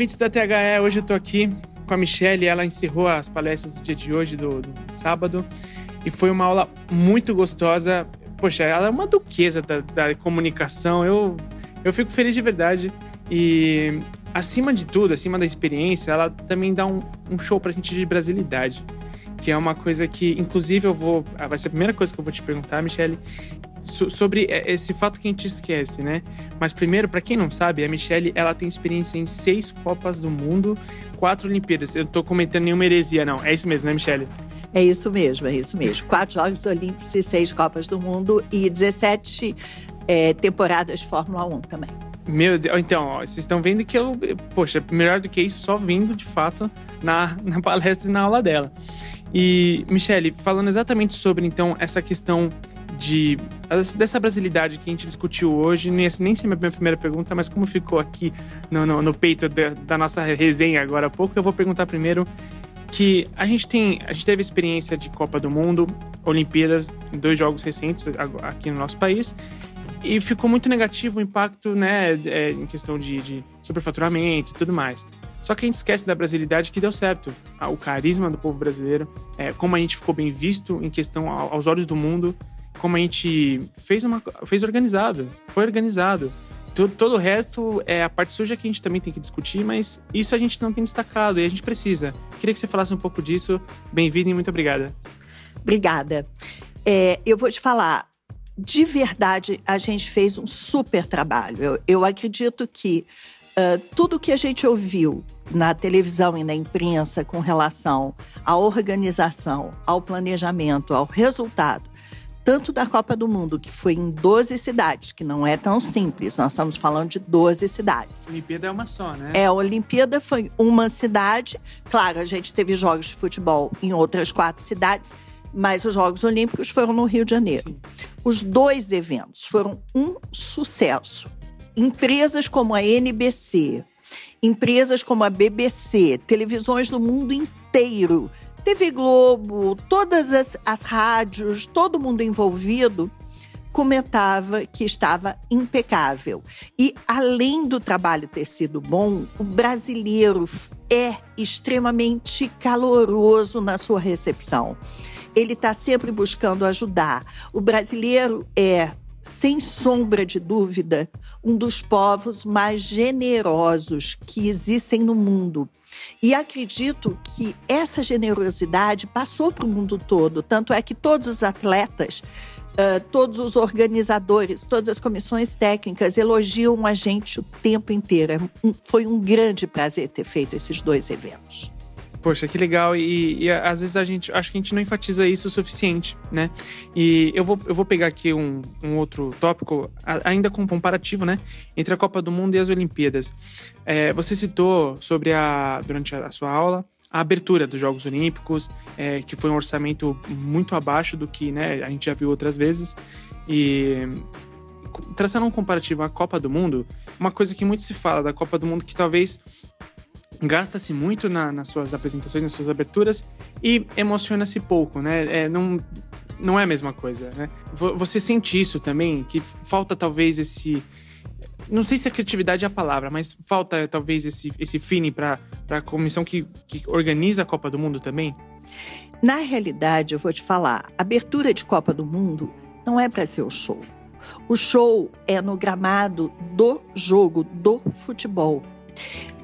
Ouvintes da THE, hoje eu tô aqui com a Michelle. Ela encerrou as palestras do dia de hoje, do, do sábado, e foi uma aula muito gostosa. Poxa, ela é uma duquesa da, da comunicação. Eu, eu fico feliz de verdade. E acima de tudo, acima da experiência, ela também dá um, um show pra gente de brasilidade. Que é uma coisa que, inclusive, eu vou. Vai ser a primeira coisa que eu vou te perguntar, Michelle sobre esse fato que a gente esquece, né? Mas primeiro, para quem não sabe, a Michelle ela tem experiência em seis Copas do Mundo, quatro Olimpíadas. Eu não tô comentando nenhuma heresia, não. É isso mesmo, né, Michelle? É isso mesmo, é isso mesmo. Quatro Jogos Olímpicos e seis Copas do Mundo e 17 é, temporadas de Fórmula 1 também. Meu Deus, então, ó, vocês estão vendo que eu, poxa, melhor do que isso, só vindo de fato na, na palestra e na aula dela. E, Michele, falando exatamente sobre então essa questão de dessa brasilidade que a gente discutiu hoje, nem, nem sei a minha primeira pergunta, mas como ficou aqui no, no, no peito da, da, nossa resenha agora há pouco, eu vou perguntar primeiro que a gente tem, a gente teve experiência de Copa do Mundo, Olimpíadas, dois jogos recentes aqui no nosso país, e ficou muito negativo o impacto, né, é, em questão de, de superfaturamento e tudo mais. Só que a gente esquece da brasilidade que deu certo. O carisma do povo brasileiro, é, como a gente ficou bem visto em questão aos olhos do mundo, como a gente fez uma fez organizado, foi organizado. Todo, todo o resto é a parte suja que a gente também tem que discutir, mas isso a gente não tem destacado e a gente precisa. Queria que você falasse um pouco disso. Bem-vindo e muito obrigada. Obrigada. É, eu vou te falar, de verdade, a gente fez um super trabalho. Eu, eu acredito que uh, tudo que a gente ouviu na televisão e na imprensa com relação à organização, ao planejamento, ao resultado, tanto da Copa do Mundo, que foi em 12 cidades, que não é tão simples, nós estamos falando de 12 cidades. A Olimpíada é uma só, né? É, a Olimpíada foi uma cidade. Claro, a gente teve jogos de futebol em outras quatro cidades, mas os Jogos Olímpicos foram no Rio de Janeiro. Sim. Os dois eventos foram um sucesso. Empresas como a NBC, empresas como a BBC, televisões do mundo inteiro TV Globo, todas as, as rádios, todo mundo envolvido comentava que estava impecável. E além do trabalho ter sido bom, o brasileiro é extremamente caloroso na sua recepção. Ele está sempre buscando ajudar. O brasileiro é sem sombra de dúvida, um dos povos mais generosos que existem no mundo. E acredito que essa generosidade passou para o mundo todo. Tanto é que todos os atletas, todos os organizadores, todas as comissões técnicas elogiam a gente o tempo inteiro. É foi um grande prazer ter feito esses dois eventos. Poxa, que legal. E, e, às vezes a gente acho que a gente não enfatiza isso o suficiente, né? E eu vou, eu vou pegar aqui um, um outro tópico, ainda com comparativo, né? Entre a Copa do Mundo e as Olimpíadas. É, você citou sobre a. durante a, sua aula a abertura dos Jogos Olímpicos, é, que foi um orçamento muito abaixo do que né, a gente já viu outras vezes. E traçando um comparativo à Copa do Mundo, uma coisa que muito se fala da Copa do Mundo que talvez gasta-se muito na, nas suas apresentações, nas suas aberturas e emociona-se pouco, né? É, não, não é a mesma coisa, né? Você sente isso também? Que falta talvez esse. Não sei se a criatividade é a palavra, mas falta talvez esse, esse feeling para a comissão que, que organiza a Copa do Mundo também? Na realidade, eu vou te falar, abertura de Copa do Mundo não é para ser o show. O show é no gramado do jogo, do futebol.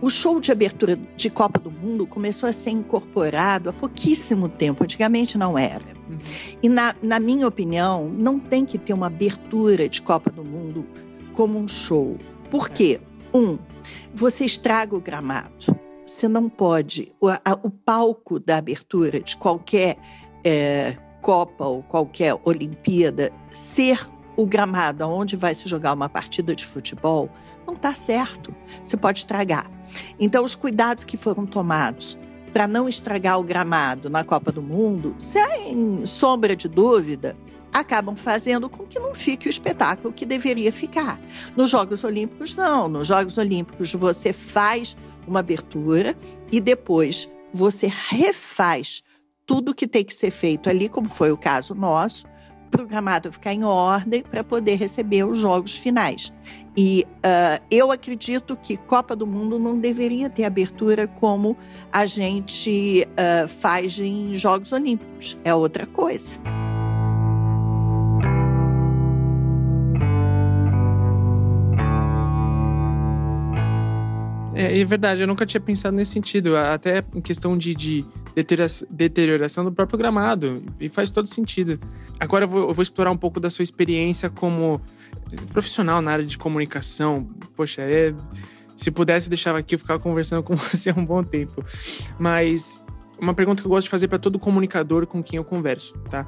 O show de abertura de Copa do Mundo começou a ser incorporado há pouquíssimo tempo, antigamente não era. Uhum. E, na, na minha opinião, não tem que ter uma abertura de Copa do Mundo como um show. Por quê? Um, você estraga o gramado. Você não pode. O, a, o palco da abertura de qualquer é, Copa ou qualquer Olimpíada ser o gramado onde vai se jogar uma partida de futebol não está certo. Você pode estragar. Então, os cuidados que foram tomados para não estragar o gramado na Copa do Mundo, sem sombra de dúvida, acabam fazendo com que não fique o espetáculo que deveria ficar. Nos Jogos Olímpicos, não. Nos Jogos Olímpicos, você faz uma abertura e depois você refaz tudo que tem que ser feito ali, como foi o caso nosso, para o gramado ficar em ordem para poder receber os jogos finais. E uh, eu acredito que Copa do Mundo não deveria ter abertura como a gente uh, faz em Jogos Olímpicos. É outra coisa. É, é, verdade, eu nunca tinha pensado nesse sentido, até em questão de, de deterioração do próprio gramado, e faz todo sentido. Agora eu vou, eu vou, explorar um pouco da sua experiência como profissional na área de comunicação. Poxa, é, se pudesse deixar aqui, eu ficava conversando com você há um bom tempo. Mas uma pergunta que eu gosto de fazer para todo comunicador com quem eu converso, tá?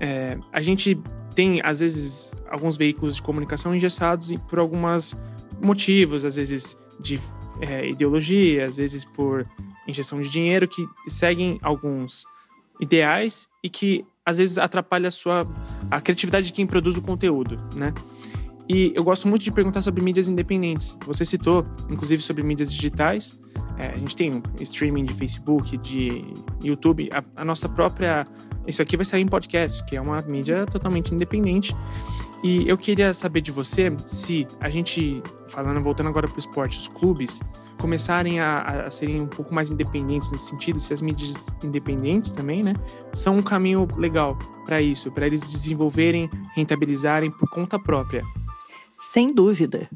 É, a gente tem, às vezes, alguns veículos de comunicação engessados por alguns motivos, às vezes de é, ideologia, às vezes por injeção de dinheiro, que seguem alguns ideais e que às vezes atrapalha a sua a criatividade de quem produz o conteúdo, né? E eu gosto muito de perguntar sobre mídias independentes. Você citou, inclusive, sobre mídias digitais. É, a gente tem streaming de Facebook, de YouTube, a, a nossa própria. Isso aqui vai sair em podcast, que é uma mídia totalmente independente. E eu queria saber de você se a gente, falando, voltando agora para o esporte, os clubes começarem a, a, serem um pouco mais independentes nesse sentido, se as mídias independentes também, né, são um caminho legal para isso, para eles desenvolverem, rentabilizarem por conta própria. Sem dúvida.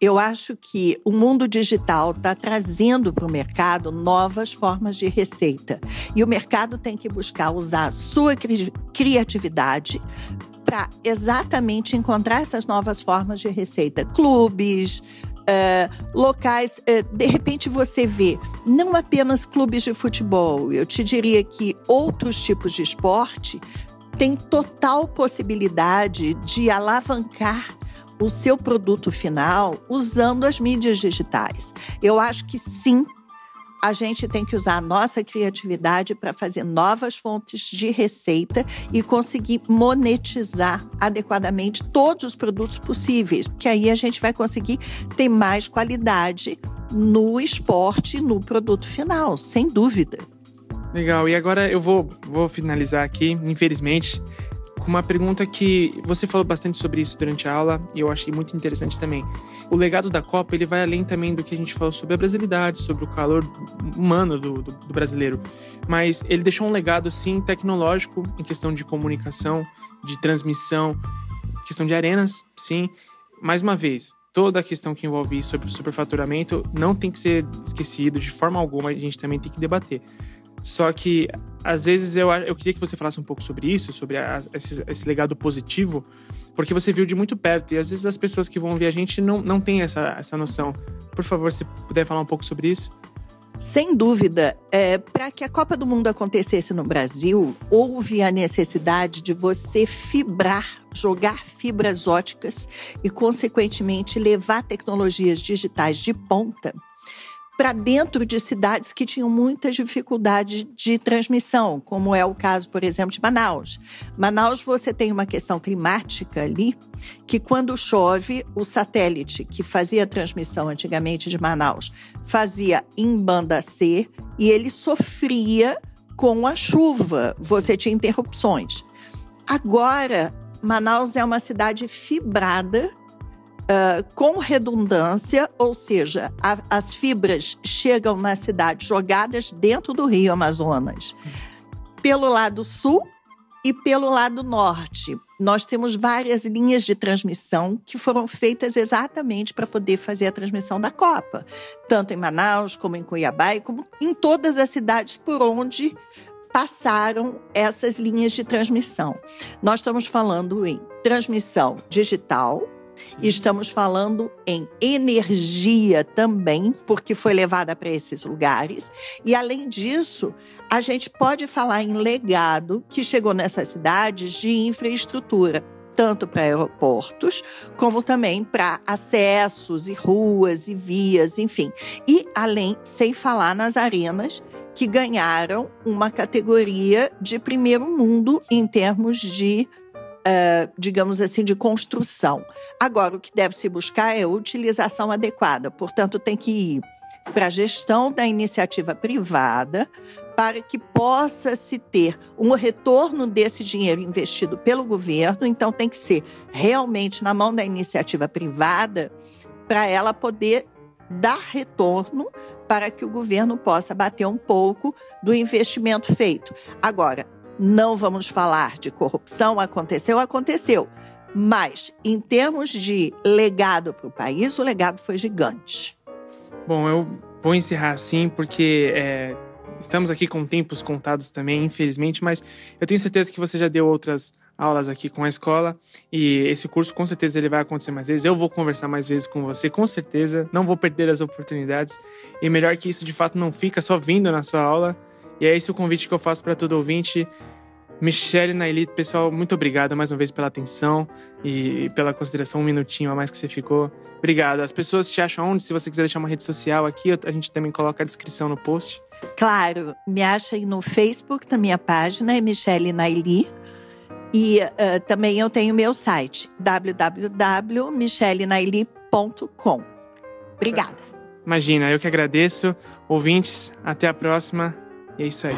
Eu acho que o mundo digital está trazendo para o mercado novas formas de receita. E o mercado tem que buscar usar a sua cri criatividade para exatamente encontrar essas novas formas de receita. Clubes, uh, locais. Uh, de repente você vê não apenas clubes de futebol, eu te diria que outros tipos de esporte têm total possibilidade de alavancar o seu produto final usando as mídias digitais. Eu acho que sim, a gente tem que usar a nossa criatividade para fazer novas fontes de receita e conseguir monetizar adequadamente todos os produtos possíveis, que aí a gente vai conseguir ter mais qualidade no esporte, no produto final, sem dúvida. Legal. E agora eu vou, vou finalizar aqui, infelizmente com uma pergunta que você falou bastante sobre isso durante a aula e eu achei muito interessante também. O legado da Copa ele vai além também do que a gente falou sobre a brasilidade, sobre o calor humano do, do, do brasileiro, mas ele deixou um legado sim tecnológico em questão de comunicação, de transmissão, questão de arenas, sim. Mais uma vez, toda a questão que envolve sobre o superfaturamento não tem que ser esquecido de forma alguma, a gente também tem que debater. Só que, às vezes, eu, eu queria que você falasse um pouco sobre isso, sobre a, esse, esse, legado positivo, porque você viu de muito perto. E às vezes as pessoas que vão ver a gente não, não têm essa, essa noção. Por favor, se puder falar um pouco sobre isso. Sem dúvida, é, para que a Copa do Mundo acontecesse no Brasil, houve a necessidade de você fibrar, jogar fibras óticas e, consequentemente, levar tecnologias digitais de ponta para dentro de cidades que tinham muita dificuldade de transmissão, como é o caso, por exemplo, de Manaus. Manaus, você tem uma questão climática ali, que quando chove, o satélite que fazia a transmissão antigamente de Manaus fazia em banda C e ele sofria com a chuva, você tinha interrupções. Agora, Manaus é uma cidade fibrada Uh, com redundância, ou seja, a, as fibras chegam na cidade jogadas dentro do Rio Amazonas. Pelo lado sul e pelo lado norte. Nós temos várias linhas de transmissão que foram feitas exatamente para poder fazer a transmissão da Copa, tanto em Manaus, como em Cuiabá e como em todas as cidades por onde passaram essas linhas de transmissão. Nós estamos falando em transmissão digital, Sim. Estamos falando em energia também, porque foi levada para esses lugares. E além disso, a gente pode falar em legado que chegou nessas cidades de infraestrutura tanto para aeroportos, como também para acessos e ruas e vias, enfim. E além, sem falar nas arenas que ganharam uma categoria de primeiro mundo em termos de Uh, digamos assim, de construção. Agora, o que deve se buscar é a utilização adequada, portanto, tem que ir para a gestão da iniciativa privada, para que possa se ter um retorno desse dinheiro investido pelo governo. Então, tem que ser realmente na mão da iniciativa privada para ela poder dar retorno para que o governo possa bater um pouco do investimento feito. Agora, não vamos falar de corrupção, aconteceu, aconteceu. Mas, em termos de legado para o país, o legado foi gigante. Bom, eu vou encerrar assim, porque é, estamos aqui com tempos contados também, infelizmente, mas eu tenho certeza que você já deu outras aulas aqui com a escola e esse curso com certeza ele vai acontecer mais vezes. Eu vou conversar mais vezes com você, com certeza. Não vou perder as oportunidades. E melhor que isso, de fato, não fica só vindo na sua aula. E é esse o convite que eu faço para todo ouvinte. Michelle Naili, pessoal, muito obrigado mais uma vez pela atenção e pela consideração, um minutinho a mais que você ficou. Obrigado. As pessoas te acham onde? Se você quiser deixar uma rede social aqui, a gente também coloca a descrição no post. Claro, me achem no Facebook, na minha página, é Michelle Naili. E uh, também eu tenho meu site, www.michellenaili.com. Obrigada. Imagina, eu que agradeço. Ouvintes, até a próxima. É isso aí.